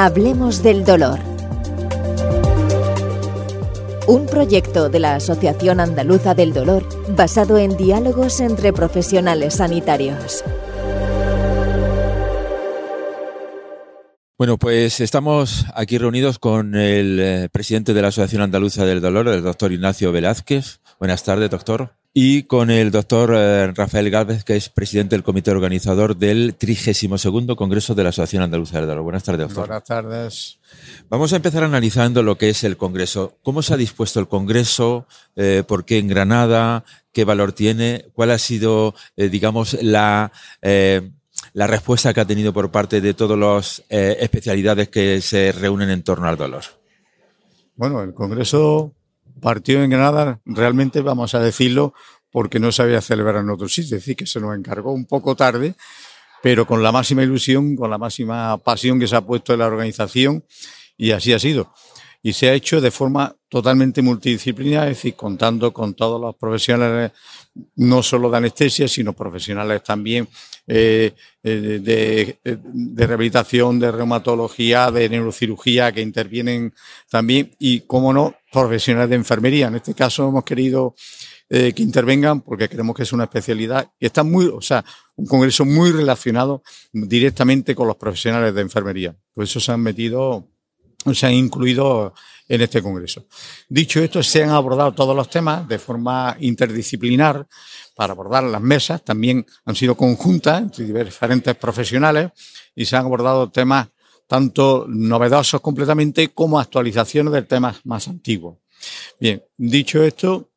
Hablemos del dolor. Un proyecto de la Asociación Andaluza del Dolor basado en diálogos entre profesionales sanitarios. Bueno, pues estamos aquí reunidos con el eh, presidente de la Asociación Andaluza del Dolor, el doctor Ignacio Velázquez. Buenas tardes, doctor. Y con el doctor eh, Rafael Gálvez, que es presidente del comité organizador del 32 Congreso de la Asociación Andaluza del Dolor. Buenas tardes, doctor. Buenas tardes. Vamos a empezar analizando lo que es el Congreso. ¿Cómo se ha dispuesto el Congreso? Eh, ¿Por qué en Granada? ¿Qué valor tiene? ¿Cuál ha sido, digamos, la la respuesta que ha tenido por parte de todas las eh, especialidades que se reúnen en torno al dolor? Bueno, el Congreso partió en Granada, realmente vamos a decirlo, porque no se había celebrado en otro sitio, es decir, que se nos encargó un poco tarde, pero con la máxima ilusión, con la máxima pasión que se ha puesto en la organización, y así ha sido y se ha hecho de forma totalmente multidisciplinaria, es decir, contando con todos los profesionales, no solo de anestesia, sino profesionales también eh, eh, de, de, rehabilitación, de reumatología, de neurocirugía, que intervienen también, y, como no, profesionales de enfermería. En este caso hemos querido eh, que intervengan porque creemos que es una especialidad y está muy, o sea, un congreso muy relacionado directamente con los profesionales de enfermería. Por eso se han metido se han incluido en este Congreso. Dicho esto, se han abordado todos los temas de forma interdisciplinar para abordar las mesas. También han sido conjuntas entre diferentes profesionales y se han abordado temas tanto novedosos completamente como actualizaciones de temas más antiguos. Bien, dicho esto,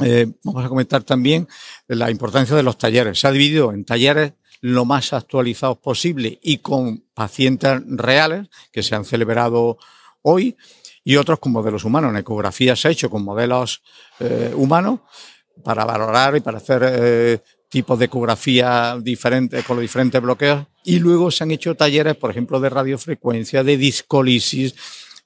eh, vamos a comentar también la importancia de los talleres. Se ha dividido en talleres lo más actualizados posible y con pacientes reales que se han celebrado hoy y otros con modelos humanos. En ecografía se ha hecho con modelos eh, humanos para valorar y para hacer eh, tipos de ecografía diferentes con los diferentes bloqueos y luego se han hecho talleres, por ejemplo, de radiofrecuencia, de discolisis,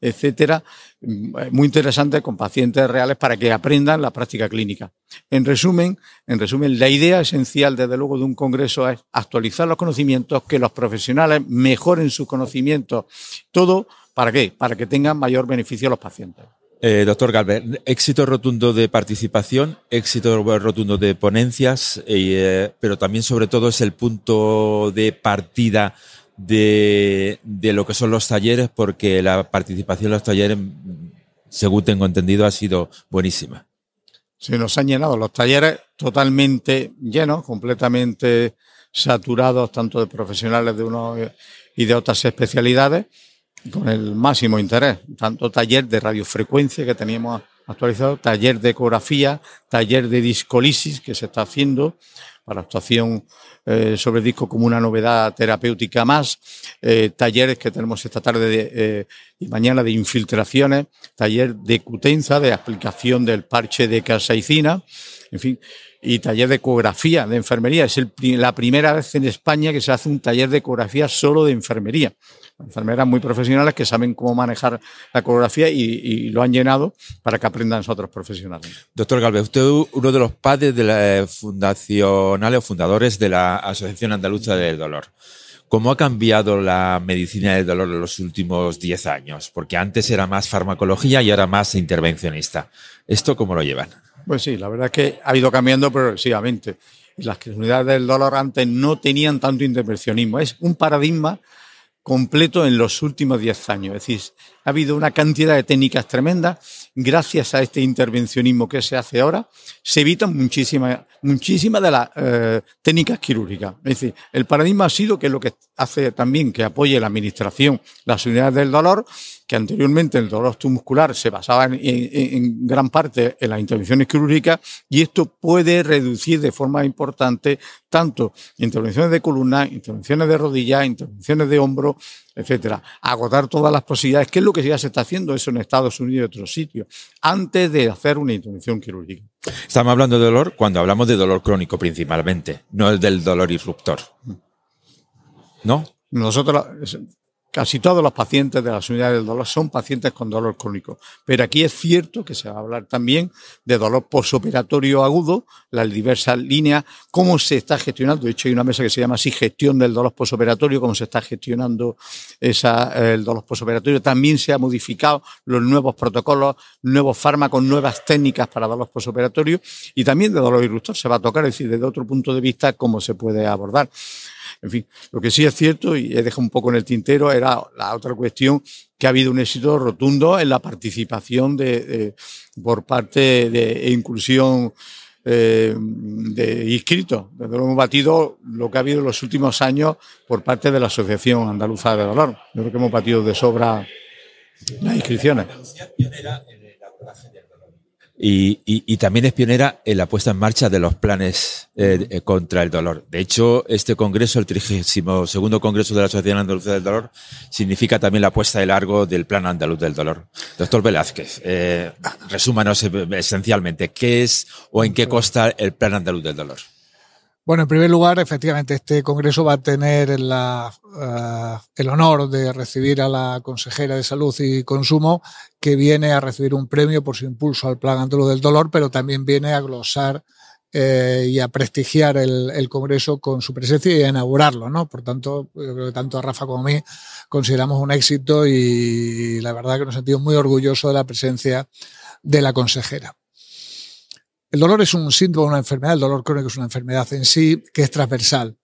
etcétera, mm, muy interesante con pacientes reales para que aprendan la práctica clínica. En resumen, en resumen, la idea esencial, desde luego, de un congreso es actualizar los conocimientos, que los profesionales mejoren sus conocimientos, todo ¿para qué? Para que tengan mayor beneficio los pacientes. Eh, doctor Galvez, éxito rotundo de participación, éxito rotundo de ponencias, eh, pero también sobre todo es el punto de partida de, lo que son los talleres, porque la participación en los talleres, según tengo entendido, ha sido buenísima. Se nos han llenado los talleres totalmente llenos, completamente saturados, tanto de profesionales de uno y de otras especialidades, con el máximo interés. Tanto taller de radiofrecuencia que teníamos actualizado, taller de ecografía, taller de discolisis que se está haciendo para actuación eh, sobre disco como una novedad terapéutica más, eh, talleres que tenemos esta tarde eh, y mañana de infiltraciones, taller de cutenza, de aplicación del parche de casaicina, en fin, y taller de ecografía de enfermería. Es la primera vez en España que se hace un taller de ecografía solo de enfermería. Enfermeras muy profesionales que saben cómo manejar la ecografía y, lo han llenado para que aprendan otros profesionales. Doctor Galvez, usted es uno de los padres de la fundacionales o fundadores de la Asociación Andaluza del Dolor. ¿Cómo ha cambiado la medicina del dolor en los últimos 10 años? Porque antes era más farmacología y ahora más intervencionista. ¿Esto cómo lo llevan? Pues sí, la verdad es que ha ido cambiando progresivamente. Las unidades del dolor antes no tenían tanto intervencionismo. Es un paradigma completo en los últimos 10 años. Es decir, ha habido una cantidad de técnicas tremendas. Gracias a este intervencionismo que se hace ahora, se evitan muchísimas, muchísimas de las eh, técnicas quirúrgicas. Es decir, el paradigma ha sido que lo que hace también que apoye la administración, las unidades del dolor, que anteriormente el dolor muscular se basaba en, gran parte en las intervenciones quirúrgicas y esto puede reducir de forma importante tanto intervenciones de columna, intervenciones de rodilla, intervenciones de hombro, etcétera. Agotar todas las posibilidades, que es lo que ya se está haciendo eso en Estados Unidos y otros sitios, antes de hacer una intervención quirúrgica. Estamos hablando de dolor cuando hablamos de dolor crónico principalmente, no el del dolor irruptor. ¿No? Nosotros casi todos los pacientes de las unidades del dolor son pacientes con dolor crónico. Pero aquí es cierto que se va a hablar también de dolor posoperatorio agudo, las diversas líneas, cómo se está gestionando. De hecho, hay una mesa que se llama así gestión del dolor posoperatorio, cómo se está gestionando esa, el dolor posoperatorio. También se han modificado los nuevos protocolos, nuevos fármacos, nuevas técnicas para dolor posoperatorio y también de dolor irruptor se va a tocar, es decir, desde otro punto de vista, cómo se puede abordar. En fin, lo que sí es cierto, y he dejado un poco en el tintero, era la otra cuestión, que ha habido un éxito rotundo en la participación de, por parte de e inclusión eh, de inscritos. Desde luego hemos batido lo que ha habido en los últimos años por parte de la Asociación Andaluza de Dolor. Yo creo que hemos batido de sobra las inscripciones. Y, también es pionera en la puesta en marcha de los planes eh, eh, contra el dolor. De hecho, este congreso, el 32 Congreso de la Asociación Andaluza del Dolor, significa también la puesta de largo del Plan Andaluz del Dolor. Doctor Velázquez, eh, resúmanos esencialmente, ¿qué es o en qué consta el Plan Andaluz del Dolor? Bueno, en primer lugar, efectivamente, este congreso va a tener eh, el honor de recibir a la consejera de Salud y Consumo, que viene a recibir un premio por su impulso al Plan Andaluz del Dolor, pero también viene a glosar eh, y a prestigiar el, congreso con su presencia y a inaugurarlo, ¿no? Por tanto, yo creo que tanto a Rafa como a mí consideramos un éxito y la verdad que nos sentimos muy orgullosos de la presencia de la consejera. El dolor es un síntoma de una enfermedad, el dolor crónico es una enfermedad en sí que es transversal.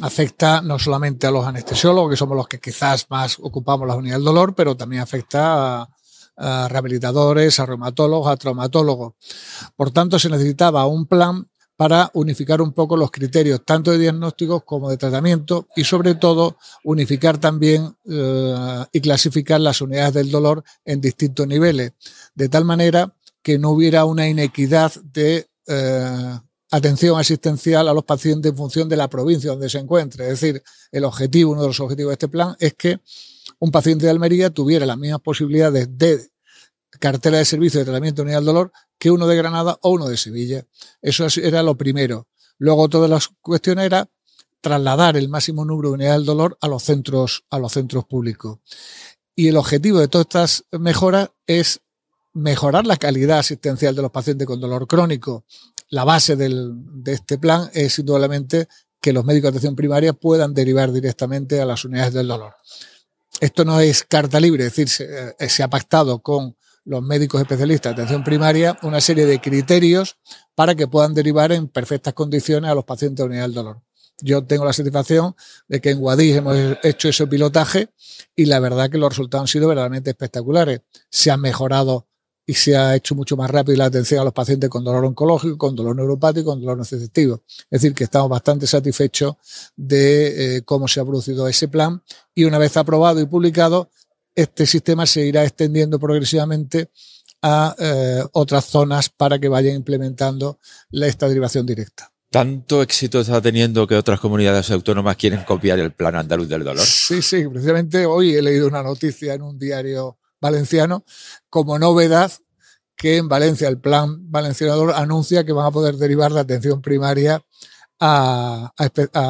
Afecta no solamente a los anestesiólogos, que somos los que quizás más ocupamos la unidad del dolor, pero también afecta a, rehabilitadores, a reumatólogos, a traumatólogos. Por tanto, se necesitaba un plan para unificar un poco los criterios tanto de diagnósticos como de tratamiento y sobre todo unificar también eh, y clasificar las unidades del dolor en distintos niveles, de tal manera que no hubiera una inequidad de eh, atención asistencial a los pacientes en función de la provincia donde se encuentre. Es decir, el objetivo, uno de los objetivos de este plan es que un paciente de Almería tuviera las mismas posibilidades de cartera de servicio de tratamiento de unidad del dolor que uno de Granada o uno de Sevilla. Eso era lo primero. Luego todas las cuestiones era trasladar el máximo número de unidades del dolor a los centros, a los centros públicos. Y el objetivo de todas estas mejoras es mejorar la calidad asistencial de los pacientes con dolor crónico. La base del, de este plan es indudablemente que los médicos de atención primaria puedan derivar directamente a las unidades del dolor. Esto no es carta libre, es decir, se, eh, ha pactado con los médicos especialistas de atención primaria una serie de criterios para que puedan derivar en perfectas condiciones a los pacientes de unidad del dolor. Yo tengo la satisfacción de que en Guadix hemos hecho ese pilotaje y la verdad que los resultados han sido verdaderamente espectaculares. Se han mejorado y se ha hecho mucho más rápido la atención a los pacientes con dolor oncológico, con dolor neuropático, con dolor nocectivo. Es decir, que estamos bastante satisfechos de eh, cómo se ha producido ese plan y una vez aprobado y publicado, este sistema se irá extendiendo progresivamente a eh, otras zonas para que vayan implementando esta derivación directa. ¿Tanto éxito está teniendo que otras comunidades autónomas quieren copiar el plan andaluz del dolor? Sí, sí, precisamente hoy he leído una noticia en un diario valenciano como novedad que en Valencia el plan valenciano anuncia que van a poder derivar la atención primaria a,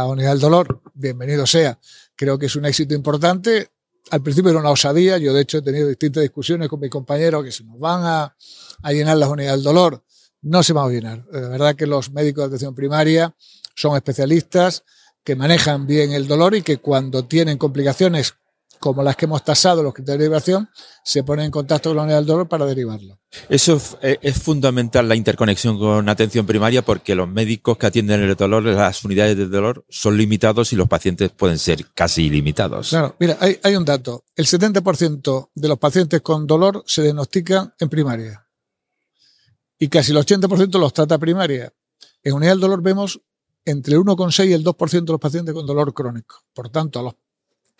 unidad del dolor. Bienvenido sea. Creo que es un éxito importante. Al principio era una osadía. Yo, de hecho, he tenido distintas discusiones con mis compañeros que se nos van a, a llenar las unidades del dolor. No se van a llenar. De verdad que los médicos de atención primaria son especialistas que manejan bien el dolor y que cuando tienen complicaciones como las que hemos tasado, los criterios de derivación, se ponen en contacto con la unidad del dolor para derivarlo. Eso eh, es fundamental la interconexión con atención primaria porque los médicos que atienden el dolor, las unidades de dolor, son limitados y los pacientes pueden ser casi ilimitados. Claro, mira, hay, hay un dato. El 70% de los pacientes con dolor se diagnostican en primaria y casi el 80% los trata primaria. En unidad del dolor vemos entre el 1,6 y el 2% de los pacientes con dolor crónico. Por tanto, a los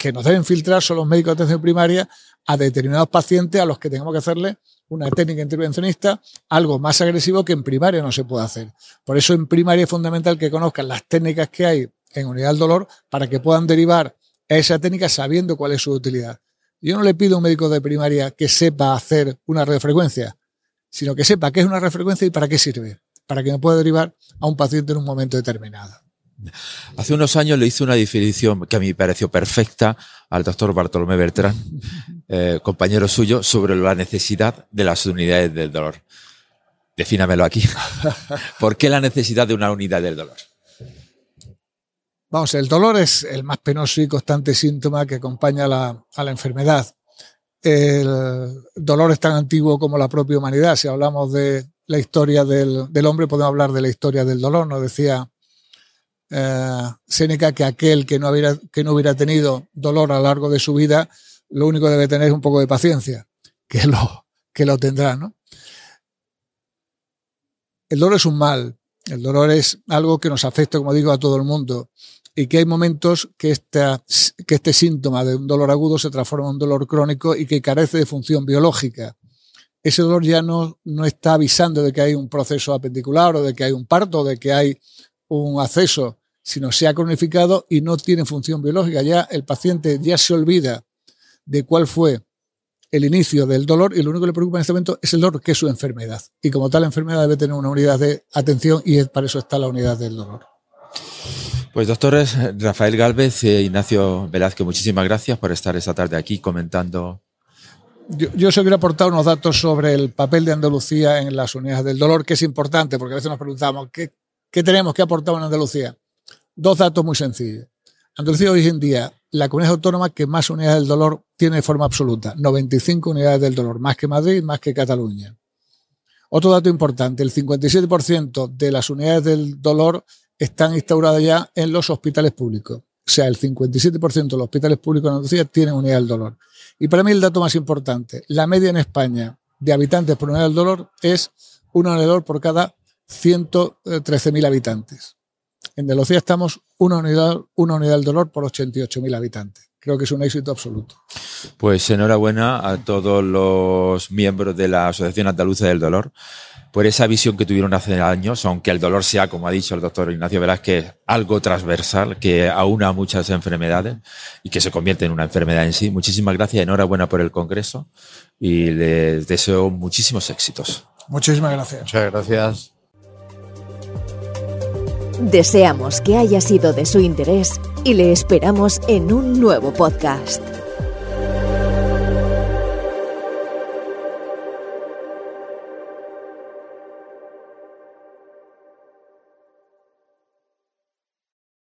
que nos deben filtrar son los médicos de atención primaria a determinados pacientes a los que tengamos que hacerle una técnica intervencionista, algo más agresivo que en primaria no se puede hacer. Por eso en primaria es fundamental que conozcan las técnicas que hay en unidad del dolor para que puedan derivar a esa técnica sabiendo cuál es su utilidad. Yo no le pido a un médico de primaria que sepa hacer una radiofrecuencia, sino que sepa qué es una radiofrecuencia y para qué sirve, para que me pueda derivar a un paciente en un momento determinado. Hace unos años le hice una definición que a mí me pareció perfecta al doctor Bartolomé Bertrán, eh, compañero suyo, sobre la necesidad de las unidades del dolor. Defínamelo aquí. ¿Por qué la necesidad de una unidad del dolor? Vamos, el dolor es el más penoso y constante síntoma que acompaña a la, a la enfermedad. El dolor es tan antiguo como la propia humanidad. Si hablamos de la historia del, del hombre, podemos hablar de la historia del dolor. Nos decía eh, Séneca que aquel que no, hubiera, que no hubiera tenido dolor a lo largo de su vida, lo único que debe tener es un poco de paciencia, que lo, que lo tendrá, ¿no? El dolor es un mal, el dolor es algo que nos afecta, como digo, a todo el mundo y que hay momentos que, que este síntoma de un dolor agudo se transforma en un dolor crónico y que carece de función biológica. Ese dolor ya no, no está avisando de que hay un proceso apendicular o de que hay un parto o de que hay un acceso, sino se ha cronificado y no tiene función biológica. Ya el paciente ya se olvida de cuál fue el inicio del dolor y lo único que le preocupa en este momento es el dolor, que es su enfermedad. Y como tal enfermedad debe tener una unidad de atención y para eso está la unidad del dolor. Pues doctores Rafael Galvez e Ignacio Velázquez, muchísimas gracias por estar esta tarde aquí comentando. Yo, yo se hubiera aportado unos datos sobre el papel de Andalucía en las unidades del dolor, que es importante, porque a veces nos preguntamos, ¿qué, qué tenemos que aportar en Andalucía? Dos datos muy sencillos. Andalucía hoy en día, la comunidad autónoma que más unidades del dolor tiene de forma absoluta, 95 unidades del dolor, más que Madrid, más que Cataluña. Otro dato importante, el 57% de las unidades del dolor están instauradas ya en los hospitales públicos. O sea, el 57% de los hospitales públicos en Andalucía tienen unidad del dolor. Y para mí el dato más importante, la media en España de habitantes por unidad del dolor es del dolor por cada 113.000 habitantes. En Andalucía estamos una unidad, una unidad del dolor por 88.000 habitantes. Creo que es un éxito absoluto. Pues enhorabuena a todos los miembros de la Asociación Andaluza del Dolor por esa visión que tuvieron hace años, aunque el dolor sea, como ha dicho el doctor Ignacio Velázquez, algo transversal que aúna muchas enfermedades y que se convierte en una enfermedad en sí. Muchísimas gracias, enhorabuena por el Congreso y les deseo muchísimos éxitos. Muchísimas gracias. Muchas gracias. Deseamos que haya sido de su interés y le esperamos en un nuevo podcast.